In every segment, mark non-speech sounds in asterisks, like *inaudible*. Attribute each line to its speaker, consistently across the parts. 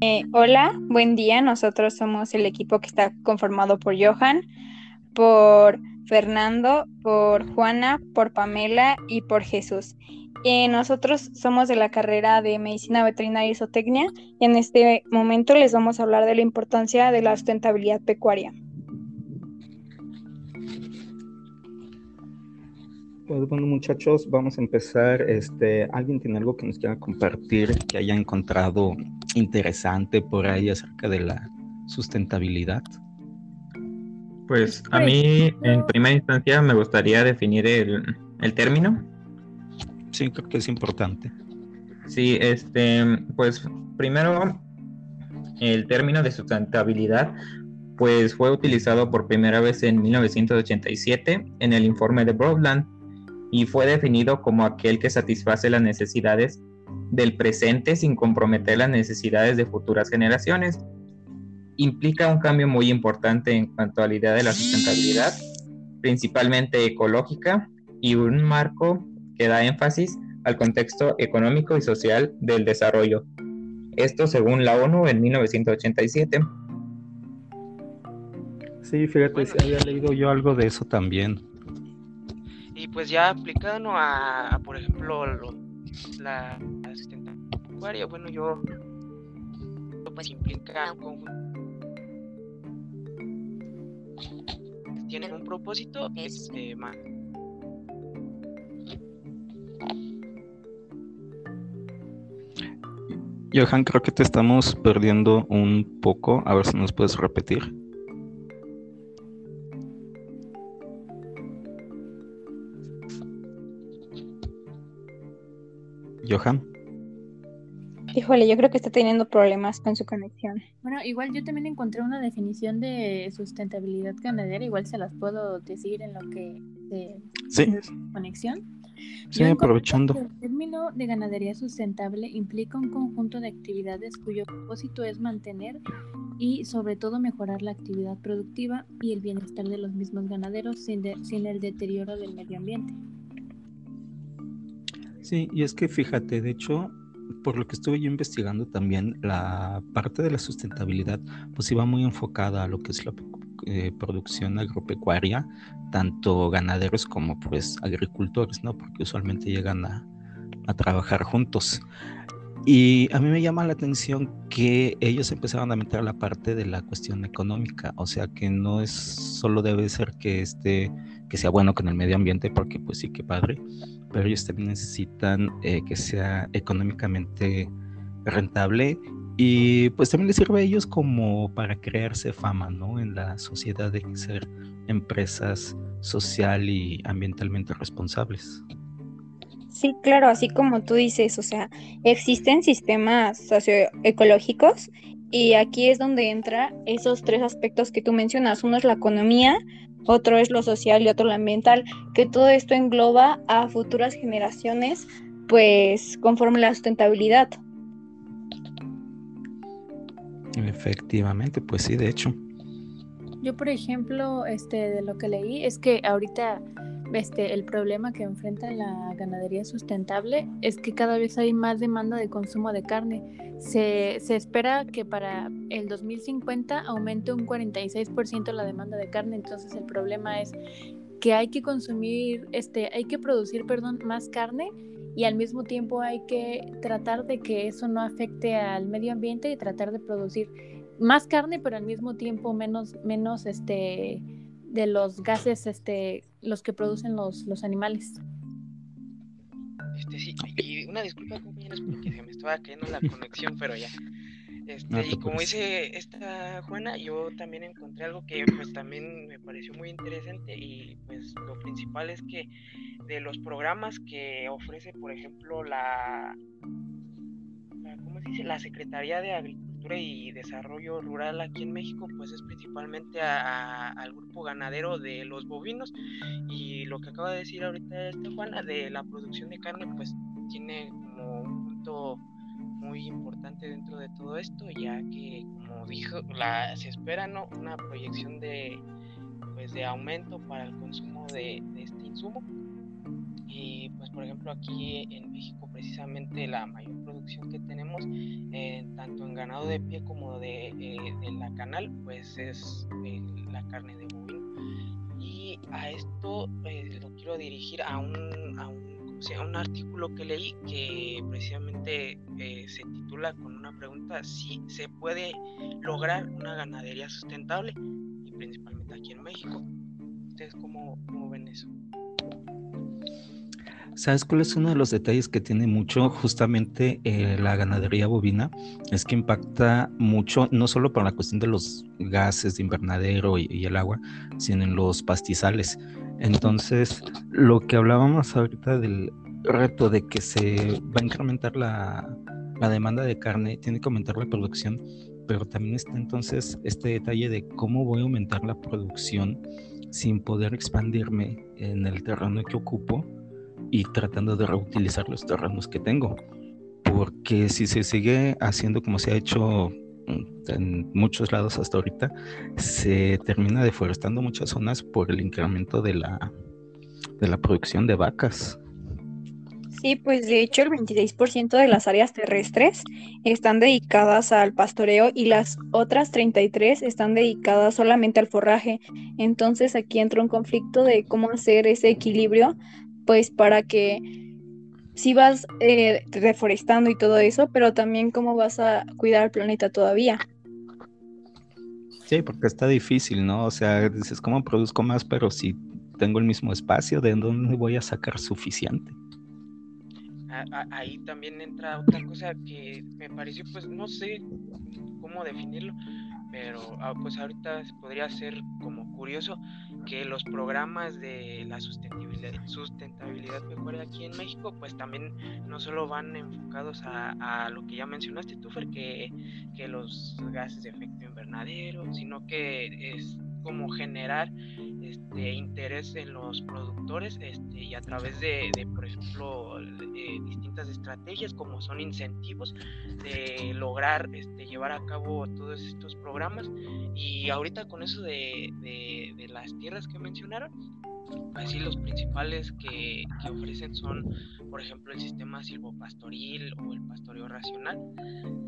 Speaker 1: Eh, hola, buen día. Nosotros somos el equipo que está conformado por Johan, por Fernando, por Juana, por Pamela y por Jesús. Eh, nosotros somos de la carrera de Medicina Veterinaria y Zootecnia y en este momento les vamos a hablar de la importancia de la sustentabilidad pecuaria.
Speaker 2: Pues bueno, muchachos, vamos a empezar. Este, ¿Alguien tiene algo que nos quiera compartir que haya encontrado interesante por ahí acerca de la sustentabilidad?
Speaker 3: Pues a mí, en primera instancia, me gustaría definir el, el término.
Speaker 2: Sí, creo que es importante.
Speaker 3: Sí, este, pues primero, el término de sustentabilidad pues fue utilizado por primera vez en 1987 en el informe de Broadland y fue definido como aquel que satisface las necesidades del presente sin comprometer las necesidades de futuras generaciones. Implica un cambio muy importante en cuanto a la idea de la sustentabilidad, principalmente ecológica, y un marco que da énfasis al contexto económico y social del desarrollo. Esto según la ONU en 1987.
Speaker 2: Sí, fíjate, si había leído yo algo de eso también.
Speaker 4: Y pues ya aplicando a, por ejemplo, la asistente bueno, yo pues implica un conjunto tienen un propósito este más
Speaker 2: Johan, creo que te estamos perdiendo un poco. A ver si nos puedes repetir. Johan.
Speaker 1: Híjole, yo creo que está teniendo problemas con su conexión.
Speaker 5: Bueno, igual yo también encontré una definición de sustentabilidad ganadera, igual se las puedo decir en lo que de
Speaker 2: sí.
Speaker 5: conexión.
Speaker 2: Sí, aprovechando.
Speaker 5: El término de ganadería sustentable implica un conjunto de actividades cuyo propósito es mantener y sobre todo mejorar la actividad productiva y el bienestar de los mismos ganaderos sin, sin el deterioro del medio ambiente.
Speaker 2: Sí, y es que fíjate, de hecho, por lo que estuve yo investigando también, la parte de la sustentabilidad pues iba muy enfocada a lo que es la eh, producción agropecuaria, tanto ganaderos como pues agricultores, ¿no? Porque usualmente llegan a, a trabajar juntos. Y a mí me llama la atención que ellos empezaron a meter la parte de la cuestión económica, o sea que no es solo debe ser que esté, que sea bueno con el medio ambiente, porque pues sí que padre, pero ellos también necesitan eh, que sea económicamente rentable y pues también les sirve a ellos como para crearse fama, ¿no? En la sociedad de ser empresas social y ambientalmente responsables.
Speaker 1: Sí, claro, así como tú dices, o sea, existen sistemas socioecológicos y aquí es donde entra esos tres aspectos que tú mencionas. Uno es la economía, otro es lo social y otro lo ambiental, que todo esto engloba a futuras generaciones, pues conforme la sustentabilidad.
Speaker 2: Efectivamente, pues sí, de hecho.
Speaker 5: Yo, por ejemplo, este, de lo que leí es que ahorita este, el problema que enfrenta la ganadería sustentable es que cada vez hay más demanda de consumo de carne. Se, se espera que para el 2050 aumente un 46% la demanda de carne, entonces el problema es que hay que consumir, este, hay que producir, perdón, más carne y al mismo tiempo hay que tratar de que eso no afecte al medio ambiente y tratar de producir más carne, pero al mismo tiempo menos, menos este, de los gases, este, los que producen los, los animales.
Speaker 4: Este, sí, y una disculpa compañeros porque se me estaba cayendo la conexión, pero ya. Este, y como dice esta Juana, yo también encontré algo que pues también me pareció muy interesante y pues lo principal es que de los programas que ofrece, por ejemplo, la, la ¿cómo se dice? La Secretaría de Agricultura y Desarrollo Rural aquí en México, pues es principalmente al grupo ganadero de los bovinos. Y lo que acaba de decir ahorita esta Juana de la producción de carne, pues tiene como un punto muy importante dentro de todo esto, ya que como dijo, la, se espera ¿no? una proyección de pues de aumento para el consumo de, de este insumo. Y pues por ejemplo aquí en México precisamente la mayor producción que tenemos, tanto en ganado de pie como de, la canal, pues es la carne de bovino. Y a esto lo quiero dirigir a un, a un, un artículo que leí que precisamente se titula con una pregunta si se puede lograr una ganadería sustentable y principalmente aquí en México. ¿Ustedes cómo, cómo?
Speaker 2: ¿Sabes cuál es uno de los detalles que tiene mucho justamente eh, la ganadería bovina? Es que impacta mucho, no solo por la cuestión de los gases de invernadero y, el agua, sino en los pastizales. Entonces, lo que hablábamos ahorita del reto de que se va a incrementar la, la demanda de carne, tiene que aumentar la producción, pero también está entonces este detalle de cómo voy a aumentar la producción sin poder expandirme en el terreno que ocupo y tratando de reutilizar los terrenos que tengo. Porque si se sigue haciendo como se ha hecho mm, en muchos lados hasta ahorita, se termina deforestando muchas zonas por el incremento de la, de la producción de vacas.
Speaker 1: Sí, pues de hecho el 26% de las áreas terrestres están dedicadas al pastoreo y las otras 33 están dedicadas solamente al forraje. Entonces aquí entra un conflicto de cómo hacer ese equilibrio pues para que si vas eh, reforestando y todo eso, pero también cómo vas a cuidar al planeta todavía.
Speaker 2: Sí, porque está difícil, ¿no? O sea, dices, ¿cómo produzco más? Pero si tengo el mismo espacio, ¿de dónde voy a sacar suficiente?
Speaker 4: Ahí también entra otra cosa que me pareció, pues no sé cómo definirlo, pero ah, pues ahorita podría ser como curioso que los programas de la sustentabilidad, sustentabilidad pecuaria aquí en México, pues también no solo van enfocados a, lo que ya mencionaste, Tufer, que, que los gases de efecto invernadero, sino que es como generar este interés en los productores este, y a través de, por ejemplo distintas estrategias como son incentivos de lograr este, llevar a cabo todos estos programas y ahorita con eso de, de las tierras que mencionaron Así los principales que, ofrecen son, por ejemplo, el sistema silvopastoril o el pastoreo racional.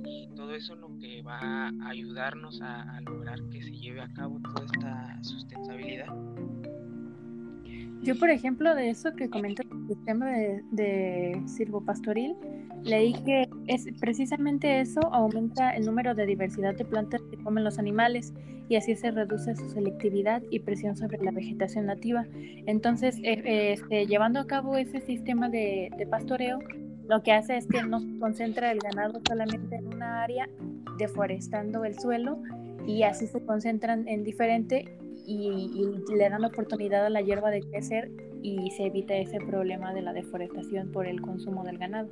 Speaker 4: Y eso lo que va a ayudarnos a, lograr que se lleve a cabo toda esta sustentabilidad.
Speaker 5: Yo, por ejemplo, de eso que comenta el sistema de, de silvopastoril, leí que es precisamente eso aumenta el número de diversidad de plantas que comen los animales y así se reduce su selectividad y presión sobre la vegetación nativa. Entonces, eh, este, llevando a cabo ese sistema de, pastoreo, lo que hace es que no concentra el ganado solamente en una área, deforestando el suelo y así se concentran en diferente y, y, le dan oportunidad a la hierba de crecer y se evita ese problema de la deforestación por el consumo del ganado.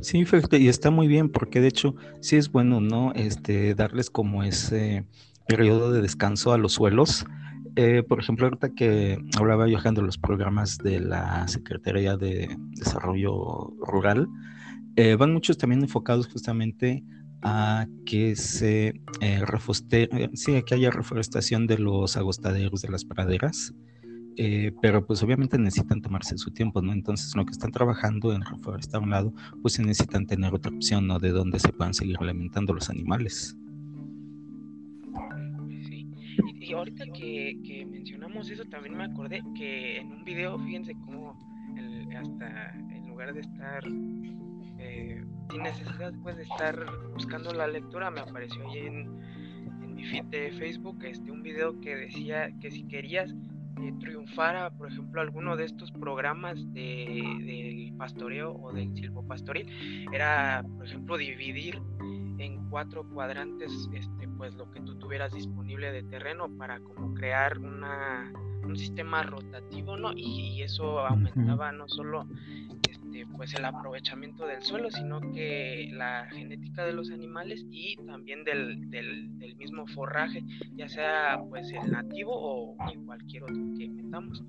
Speaker 2: Sí, y está muy bien porque de hecho sí es bueno, ¿no? Este, darles como ese periodo de descanso a los suelos. Eh, por ejemplo, ahorita que hablaba yo de los programas de la Secretaría de Desarrollo Rural, eh, van muchos también enfocados justamente a que se eh, refoste, sí, que haya reforestación de los agostaderos de las praderas eh, pero pues obviamente necesitan tomarse su tiempo, ¿no? Entonces lo que están trabajando en reforestar un lado, pues se necesitan tener otra opción, ¿no? De donde se puedan seguir alimentando los animales.
Speaker 4: Y, ahorita que, mencionamos eso, también me acordé que en un video, fíjense cómo hasta en lugar de estar eh, sin necesidad pues de estar buscando la lectura, me apareció ahí en, mi feed de Facebook este un video que decía que si querías triunfara, por ejemplo, alguno de estos programas de, del pastoreo o del silvopastoril, era, por ejemplo, dividir en cuatro cuadrantes este, pues lo que tú tuvieras disponible de terreno para como crear una, un sistema rotativo, ¿no? Y, eso aumentaba no solo este, pues el aprovechamiento del suelo, sino que la genética de los animales y también del, del, mismo forraje, ya sea pues el nativo o cualquier otro que metamos.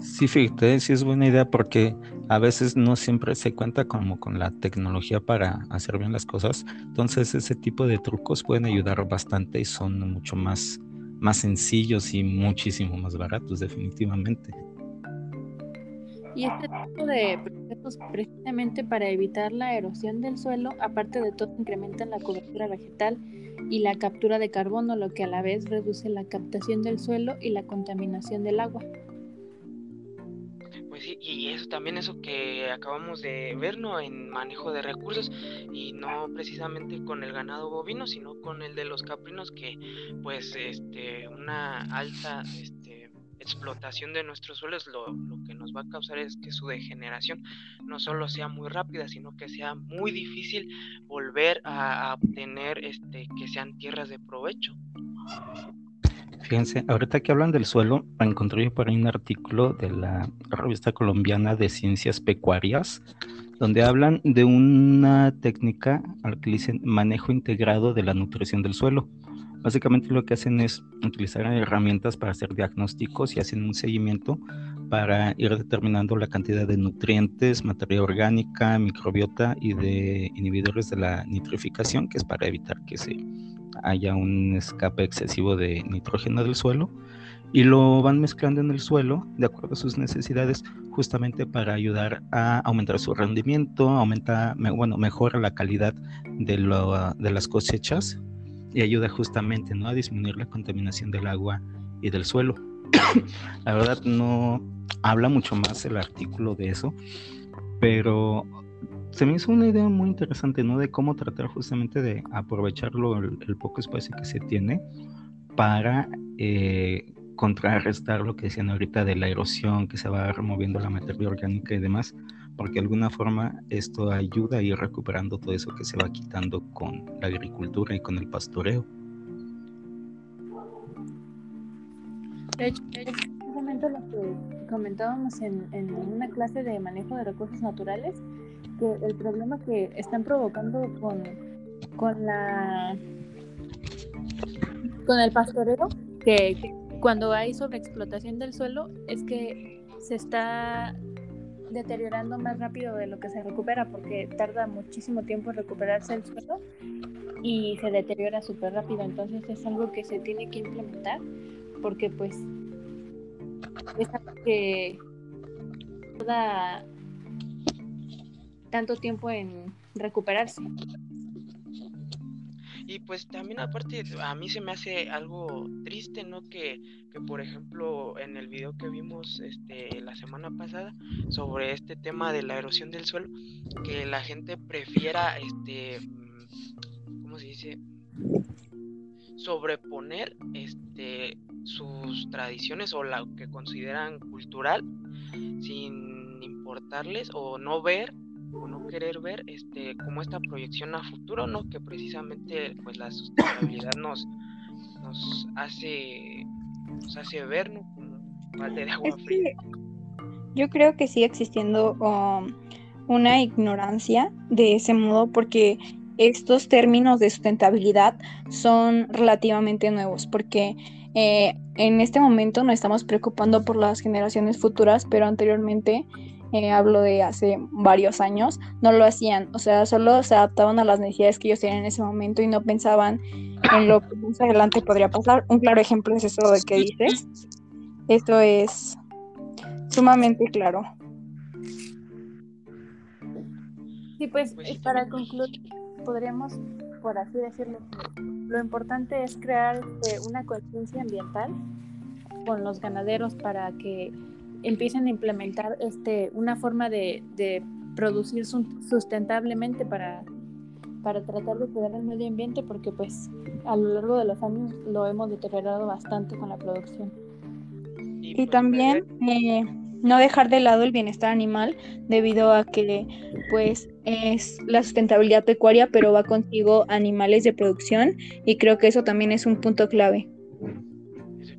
Speaker 2: Sí, fíjate, sí es buena idea porque a veces no siempre se cuenta como con la tecnología para hacer bien las cosas. Entonces ese tipo de trucos pueden ayudar bastante y son mucho más, más sencillos y muchísimo más baratos definitivamente.
Speaker 5: Y este tipo de procesos, precisamente para evitar la erosión del suelo, aparte de todo, incrementan la cobertura vegetal y la captura de carbono, lo que a la vez reduce la captación del suelo y la contaminación del agua.
Speaker 4: Pues sí, y eso también eso que acabamos de ver, ¿no? En manejo de recursos y no precisamente con el ganado bovino, sino con el de los caprinos que pues este una alta explotación de nuestros suelos lo, que nos va a causar es que su degeneración no solo sea muy rápida, sino que sea muy difícil volver a, a obtener este que sean tierras de provecho.
Speaker 2: Fíjense, ahorita que hablan del suelo, encontré por ahí un artículo de la revista colombiana de ciencias pecuarias, donde hablan de una técnica al que dicen manejo integrado de la nutrición del suelo. Básicamente lo que hacen es utilizar herramientas para hacer diagnósticos y hacen un seguimiento para ir determinando la cantidad de nutrientes, materia orgánica, microbiota y de inhibidores de la nitrificación, que es para evitar que se haya un escape excesivo de nitrógeno del suelo. Y lo van mezclando en el suelo de acuerdo a sus necesidades justamente para ayudar a aumentar su rendimiento, aumenta, bueno, mejora la calidad de, de las cosechas y ayuda justamente ¿no? a disminuir la contaminación del agua y del suelo. *coughs* la verdad no habla mucho más el artículo de eso, pero se me hizo una idea muy interesante, ¿no? De cómo tratar justamente de aprovecharlo el, poco espacio que se tiene para eh, contrarrestar lo que decían ahorita de la erosión, que se va removiendo la materia orgánica y demás, porque de alguna forma esto ayuda a ir recuperando todo eso que se va quitando con la agricultura y con el pastoreo.
Speaker 5: De hecho, un momento lo que comentábamos en, una clase de manejo de recursos naturales, que el problema que están provocando con, con la con el pastoreo, que, cuando hay sobreexplotación del suelo, es que se está deteriorando más rápido de lo que se recupera, porque tarda muchísimo tiempo en recuperarse el suelo y se deteriora súper rápido. Entonces es algo que se tiene que implementar, porque pues es algo que toda tanto tiempo en recuperarse.
Speaker 4: Y pues también aparte, a mí se me hace algo triste, ¿no? Que, que por ejemplo en el video que vimos este, la semana pasada sobre este tema de la erosión del suelo, que la gente prefiera, este, ¿cómo se dice? sobreponer este sus tradiciones o lo que consideran cultural sin importarles o no ver o no querer ver este como esta proyección a futuro no que precisamente pues la sustentabilidad nos nos hace nos hace ver ¿no? de agua fría
Speaker 1: yo creo que sigue existiendo um, una ignorancia de ese modo porque estos términos de sustentabilidad son relativamente nuevos porque eh, en este momento nos estamos preocupando por las generaciones futuras, pero anteriormente eh, hablo de hace varios años, no lo hacían, o sea, solo se adaptaban a las necesidades que ellos tenían en ese momento y no pensaban en lo que más adelante podría pasar. Un claro ejemplo es eso de que dices. Esto es sumamente claro.
Speaker 5: Sí, pues, pues para concluir, podríamos, por así decirlo, lo importante es crear este, una conciencia ambiental con los ganaderos para que empiecen a implementar este, una forma de, de producir sustentablemente para, para tratar de cuidar el medio ambiente porque pues a lo largo de los años lo hemos deteriorado bastante con la producción.
Speaker 1: Y, pues, también eh, no dejar de lado el bienestar animal debido a que pues es la sustentabilidad pecuaria pero va contigo animales de producción y creo que eso también es un punto clave.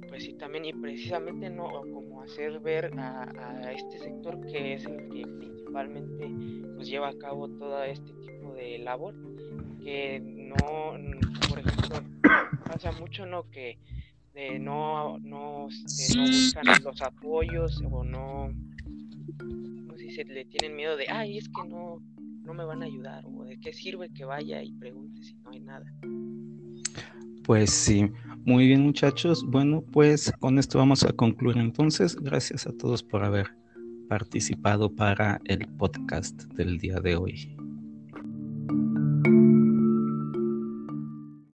Speaker 4: Pues sí, también y precisamente no hacer ver a, este sector que es el que principalmente pues lleva a cabo todo este tipo de labor que no por ejemplo pasa mucho no que no no, este, no buscan los apoyos o no no sé si le tienen miedo de ay es que no no me van a ayudar o de qué sirve que vaya y pregunte si no hay nada
Speaker 2: pues sí, muy bien muchachos. Bueno, pues con esto vamos a concluir entonces. Gracias a todos por haber participado para el podcast del día de hoy.